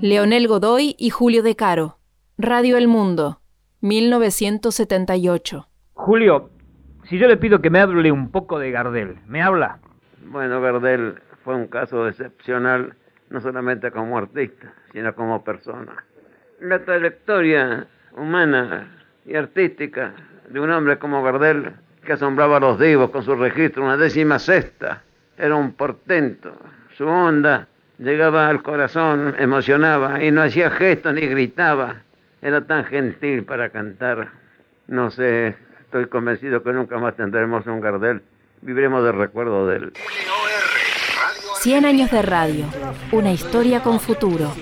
Leonel Godoy y Julio De Caro. Radio El Mundo, 1978. Julio, si yo le pido que me hable un poco de Gardel, ¿me habla? Bueno, Gardel fue un caso excepcional, no solamente como artista, sino como persona. La trayectoria humana y artística de un hombre como Gardel, que asombraba a los divos con su registro, una décima sexta, era un portento. Su onda llegaba al corazón, emocionaba y no hacía gestos ni gritaba. Era tan gentil para cantar. No sé, estoy convencido que nunca más tendremos un Gardel. Viviremos del recuerdo de él. 100 años de radio, una historia con futuro.